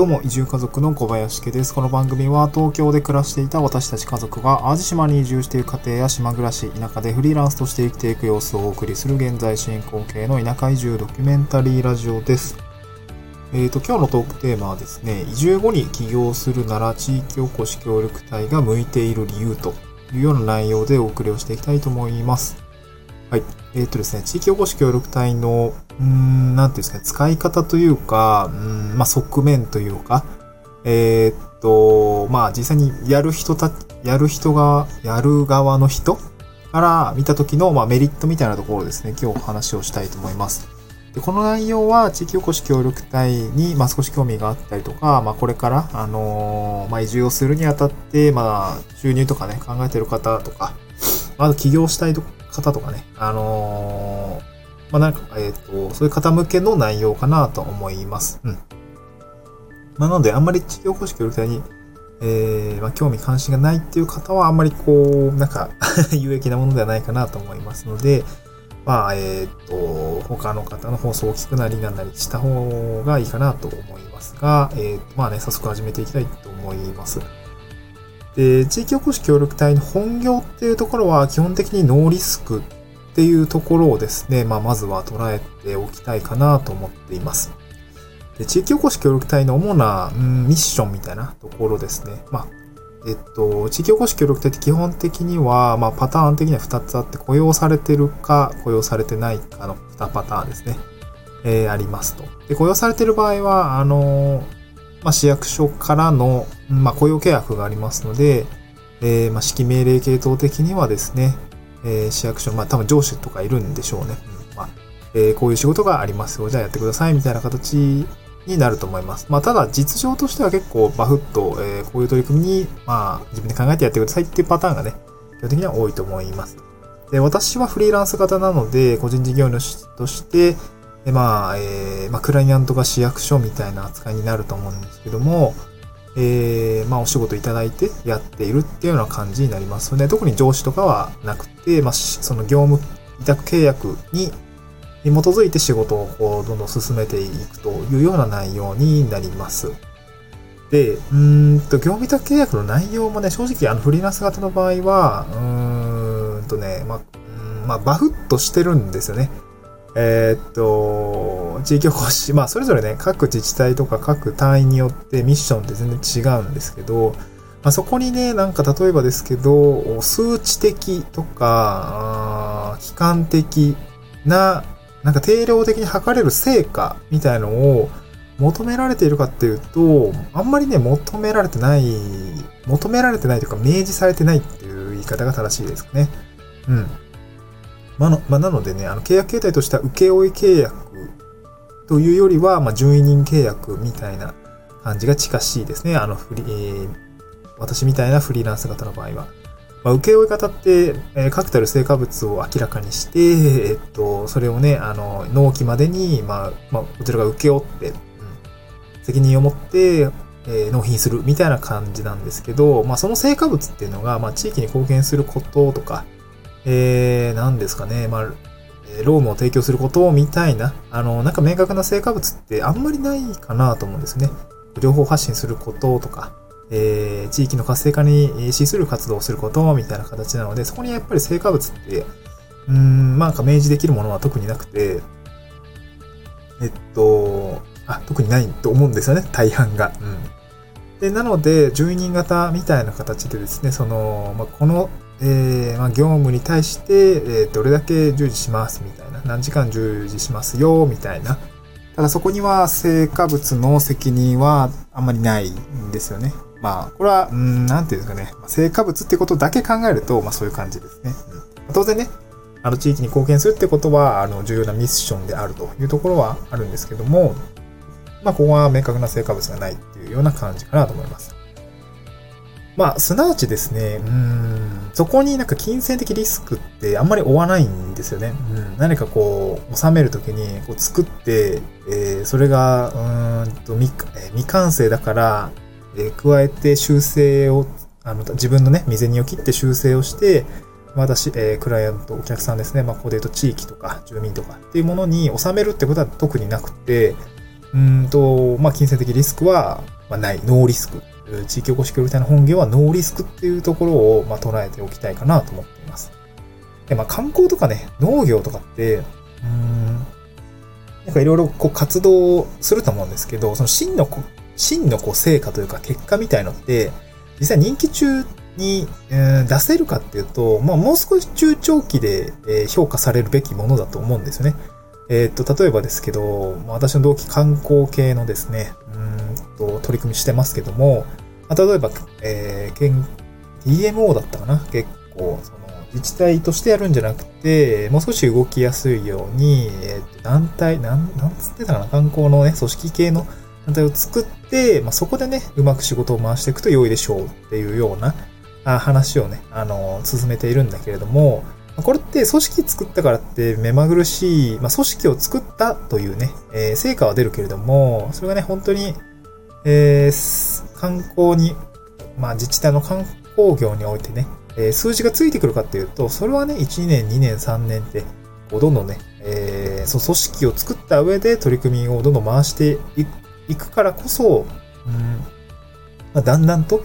どうも、移住家族の小林家です。この番組は東京で暮らしていた私たち家族が淡路島に移住している家庭や島暮らし、田舎でフリーランスとして生きていく様子をお送りする現在進行形の田舎移住ドキュメンタリーラジオです。えっ、ー、と、今日のトークテーマはですね、移住後に起業するなら地域おこし協力隊が向いている理由というような内容でお送りをしていきたいと思います。はい。えっ、ー、とですね、地域おこし協力隊の、うん、なんていうんですかね、使い方というか、うん、まあ、側面というか、えー、っと、まあ、実際にやる人た、やる人が、やる側の人から見た時の、まあ、メリットみたいなところですね、今日お話をしたいと思います。でこの内容は地域おこし協力隊に、まあ、少し興味があったりとか、まあ、これから、あのー、まあ、移住をするにあたって、まあ、収入とかね、考えてる方とか、まず起業したいと方とかね、あのー、まあ、なんか、えっ、ー、と、そういう方向けの内容かなと思います。うん。まあ、なので、あんまり地域おこし協力隊に、えー、まあ、興味関心がないっていう方は、あんまりこう、なんか 有益なものではないかなと思いますので、まあ、えっ、ー、と、他の方の放送を聞くなりなんなりした方がいいかなと思いますが、えっー、まあね、早速始めていきたいと思います。で、地域おこし協力隊の本業っていうところは基本的にノーリスクっていうところをですね、まあ、まずは捉えておきたいかなと思っています。で地域おこし協力隊の主な、うん、ミッションみたいなところですね。まあ、えっと、地域おこし協力隊って基本的には、まあ、パターン的には2つあって、雇用されてるか、雇用されてないかの2パターンですね。えー、ありますと。で、雇用されてる場合は、あのーまあ、市役所からの、まあ、雇用契約がありますので、えー、まあ、指揮命令系統的にはですね、えー、市役所、まあ、多分上司とかいるんでしょうね。うん、まあ、えー、こういう仕事がありますよ。じゃあやってください、みたいな形になると思います。まあ、ただ、実情としては結構バフッと、えー、こういう取り組みに、まあ、自分で考えてやってくださいっていうパターンがね、基本的には多いと思います。で、私はフリーランス型なので、個人事業主として、で、まあ、えー、まあ、クライアントが市役所みたいな扱いになると思うんですけども、えー、まあ、お仕事いただいてやっているっていうような感じになりますので、特に上司とかはなくて、まあ、その業務委託契約に基づいて仕事をこうどんどん進めていくというような内容になります。で、うんと、業務委託契約の内容もね、正直あのフリーランス型の場合は、うーんとね、まあ、まあ、バフッとしてるんですよね。えー、っと、地域おこし、まあ、それぞれね、各自治体とか各単位によってミッションって全然違うんですけど、まあ、そこにね、なんか例えばですけど、数値的とか、機関的な、なんか定量的に測れる成果みたいのを求められているかっていうと、あんまりね、求められてない、求められてないというか、明示されてないっていう言い方が正しいですかね。うん。まのまあ、なのでね、あの契約形態としては請負契約というよりは、まあ、順位人契約みたいな感じが近しいですね。あのフリ、えー、私みたいなフリーランス型の場合は。まあ、請負方って、えー、確たる成果物を明らかにして、えっと、それをね、あの、納期までに、まあ、まあ、こちらが請け負って、うん、責任を持って、え、納品するみたいな感じなんですけど、まあ、その成果物っていうのが、まあ、地域に貢献することとか、えー、何ですかね、まあ、ロームを提供することみたいな、あの、なんか明確な成果物ってあんまりないかなと思うんですね。情報発信することとか、えー、地域の活性化に資する活動をすることみたいな形なので、そこにやっぱり成果物って、うん、まあ、なんか明示できるものは特になくて、えっと、あ、特にないと思うんですよね、大半が。うん。で、なので、住人型みたいな形でですね、その、まあ、このえー、まあ、業務に対して、えー、どれだけ従事しますみたいな、何時間従事しますよみたいな。ただそこには成果物の責任はあんまりないんですよね。まあ、これは、うん、なんていうんですかね。成果物ってことだけ考えると、まあそういう感じですね。うん、当然ね、あの地域に貢献するってことは、あの、重要なミッションであるというところはあるんですけども、まあ、ここは明確な成果物がないっていうような感じかなと思います。まあ、すなわちですね、うん、そこになんか金銭的リスクってあんまり負わないんですよね。うん、何かこう、収めるときにこう作って、えー、それが、うんと未、未完成だから、えー、加えて修正を、あの、自分のね、未然を切って修正をして、私、えー、クライアント、お客さんですね。まあ、ここで言うと地域とか住民とかっていうものに収めるってことは特になくて、うんと、まあ、金銭的リスクは、まあ、ない、ノーリスク。地域おこし協力隊の本業はノーリスクっていうところを、まあ、捉えておきたいかなと思っています。で、まあ、観光とかね、農業とかって、うん、なんかいろいろこう活動すると思うんですけど、その真の、真のこう成果というか結果みたいのって、実際任期中に、え、出せるかっていうと、まあ、もう少し中長期で、え、評価されるべきものだと思うんですよね。えー、っと、例えばですけど、私の同期観光系のですね、うん、取り組みしてますけども、まあ、例えば、えー、県、DMO だったかな？結構、その、自治体としてやるんじゃなくて、もう少し動きやすいように、えー、団体、なん、なんつってたかな？観光のね、組織系の団体を作って、まあ、そこでね、うまく仕事を回していくと良いでしょうっていうような、あ話をね、あの、進めているんだけれども、これって組織作ったからって目まぐるしい、まあ、組織を作ったというね、えー、成果は出るけれども、それがね、本当に、えー、観光に、まあ、自治体の観光業においてね、え、数字がついてくるかっていうと、それはね、1年、2年、3年って、こうどんどんね、えー、その組織を作った上で取り組みをどんどん回していくからこそ、うんまあ、だんだんと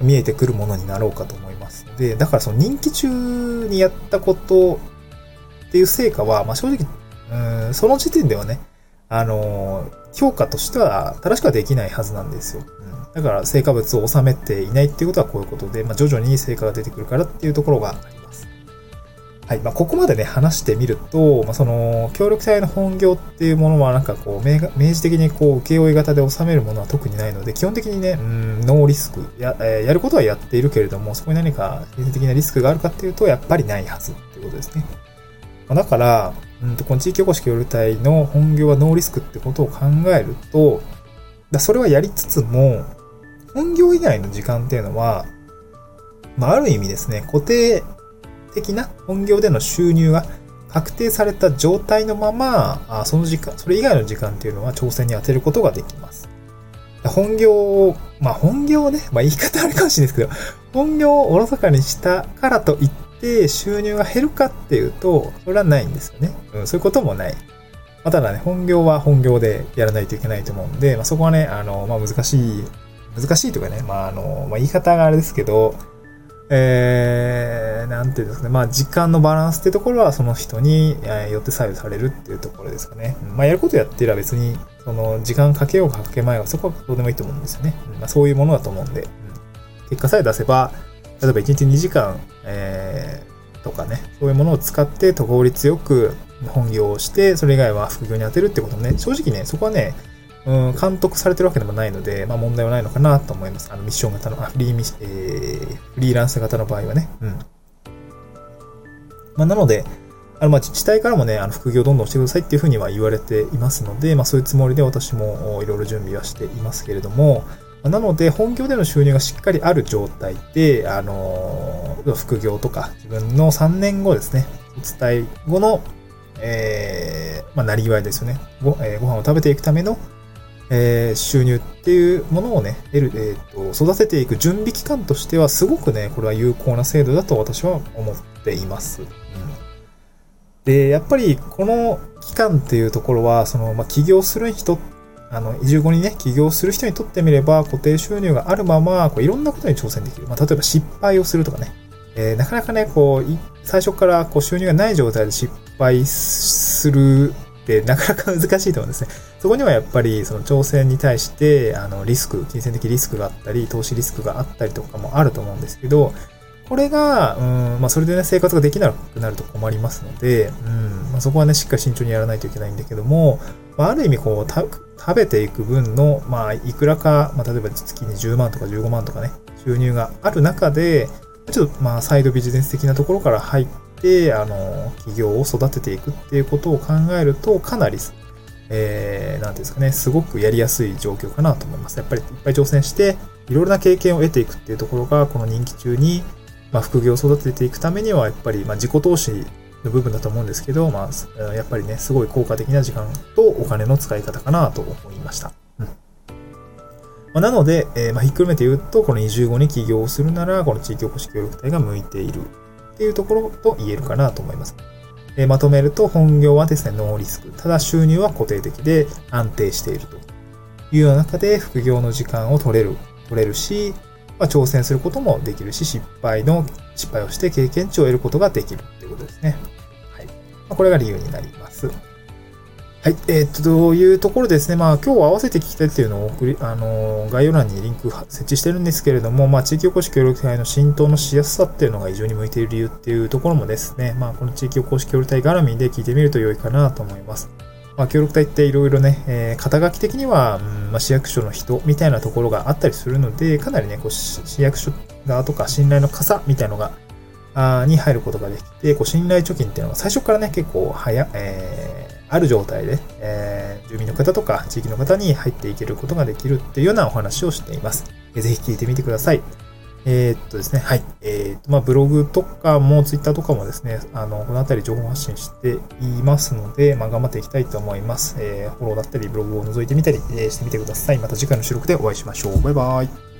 見えてくるものになろうかと思いますで、だからその任期中にやったことっていう成果は、まあ、正直、うん、その時点ではね、あの、評価としては正しくはできないはずなんですよ。うん、だから成果物を収めていないっていうことはこういうことで、まあ、徐々に成果が出てくるからっていうところがあります。はい。まあ、ここまでね、話してみると、まあ、その、協力隊の本業っていうものは、なんかこう、明示的にこう、請負型で収めるものは特にないので、基本的にね、うん、ノーリスクや、えー、やることはやっているけれども、そこに何か、経済的なリスクがあるかっていうと、やっぱりないはずっていうことですね。まあ、だから、うんと、この地域おこし協力隊の本業はノーリスクってことを考えると、だそれはやりつつも、本業以外の時間っていうのは、まあ、ある意味ですね、固定的な本業での収入が確定された状態のまま、あその時間、それ以外の時間っていうのは挑戦に当てることができます。本業を、まあ本業ね、まあ言い方あるかもしれないですけど、本業をおろそかにしたからといってて収入が減るかっていうと、それはないんですよね。うん、そういうこともない。まあ、ただね、本業は本業でやらないといけないと思うんで、まあそこはね、あの、まあ難しい、難しいというかね、まああの、まあ言い方があれですけど、えー、なんていうんですかね。まあ、時間のバランスってところは、その人によって左右されるっていうところですかね。まあ、やることやってれば別に、その、時間かけようかかけまいが、そこはどうでもいいと思うんですよね。まあ、そういうものだと思うんで、うん、結果さえ出せば、例えば1日2時間、えー、とかね、そういうものを使って効率よく本業をして、それ以外は副業に当てるってこともね、正直ね、そこはね、うん、監督されてるわけでもないので、まあ問題はないのかなと思います。あのミッション型の、あフリーミッ、えー、フリーランス型の場合はね。うん。まあなので、あの、まあ自治体からもね、あの、副業どんどんしてくださいっていうふうには言われていますので、まあそういうつもりで私もいろいろ準備はしていますけれども、なので、本業での収入がしっかりある状態で、あのー、副業とか、自分の3年後ですね、自治体後の、えー、まあ、なりわいですよね。ご、えー、ご飯を食べていくためのえー、収入っていうものをね、得る、えーと、育てていく準備期間としては、すごくね、これは有効な制度だと私は思っています。うん、で、やっぱりこの期間っていうところは、その、まあ、起業する人って、あの、移住後にね、起業する人にとってみれば、固定収入があるまま、こういろんなことに挑戦できる。まあ、例えば失敗をするとかね、えー、なかなかね、こう、最初からこう収入がない状態で失敗するってなかなか難しいと思うんですね。そこにはやっぱりその挑戦に対してあのリスク、金銭的リスクがあったり、投資リスクがあったりとかもあると思うんですけど、これが、うん、まあそれでね、生活ができなくなると困りますので、うん、まあそこはね、しっかり慎重にやらないといけないんだけども、まあある意味こう、食べていく分の、まあいくらか、まあ例えば月に10万とか15万とかね、収入がある中で、ちょっとまあサイドビジネス的なところから入って、あの、企業を育てていくっていうことを考えると、かなり、えー、なんていうんですかね、すごくやりやすい状況かなと思います。やっぱりいっぱい挑戦して、いろいろな経験を得ていくっていうところが、この任期中に、まあ、副業を育てていくためには、やっぱり、まあ、自己投資の部分だと思うんですけど、まあ、やっぱりね、すごい効果的な時間とお金の使い方かなと思いました。うん。ま、なので、えー、まあ、ひっくるめて言うと、この移住後に起業をするなら、この地域おこし協力隊が向いているっていうところと言えるかなと思います。えまとめると本業はですね、ノーリスク。ただ収入は固定的で安定しているというような中で副業の時間を取れる、取れるし、まあ、挑戦することもできるし、失敗の、失敗をして経験値を得ることができるということですね。これが理由になります。はい。えー、っと、というところですね。まあ、今日合わせて聞きたいっていうのを送り、あの、概要欄にリンク設置してるんですけれども、まあ、地域おこし協力隊の浸透のしやすさっていうのが非常に向いている理由っていうところもですね、まあ、この地域おこし協力隊絡みで聞いてみると良いかなと思います。まあ、協力隊っていろいろね、えー、肩書き的には、うんまあ、市役所の人みたいなところがあったりするので、かなりね、こう市役所側とか信頼の傘みたいなのが、に入ることができて、こう信頼貯金っていうのは最初からね、結構早、えーある状態で、えー、住民の方とか地域の方に入っていけることができるっていうようなお話をしています。ぜひ聞いてみてください。えー、っとですね、はい。えー、っと、まあ、ブログとかも、ツイッターとかもですね、あの、このあたり情報発信していますので、まあ、頑張っていきたいと思います。えー、フォローだったり、ブログを覗いてみたり、えしてみてください。また次回の収録でお会いしましょう。バイバイ。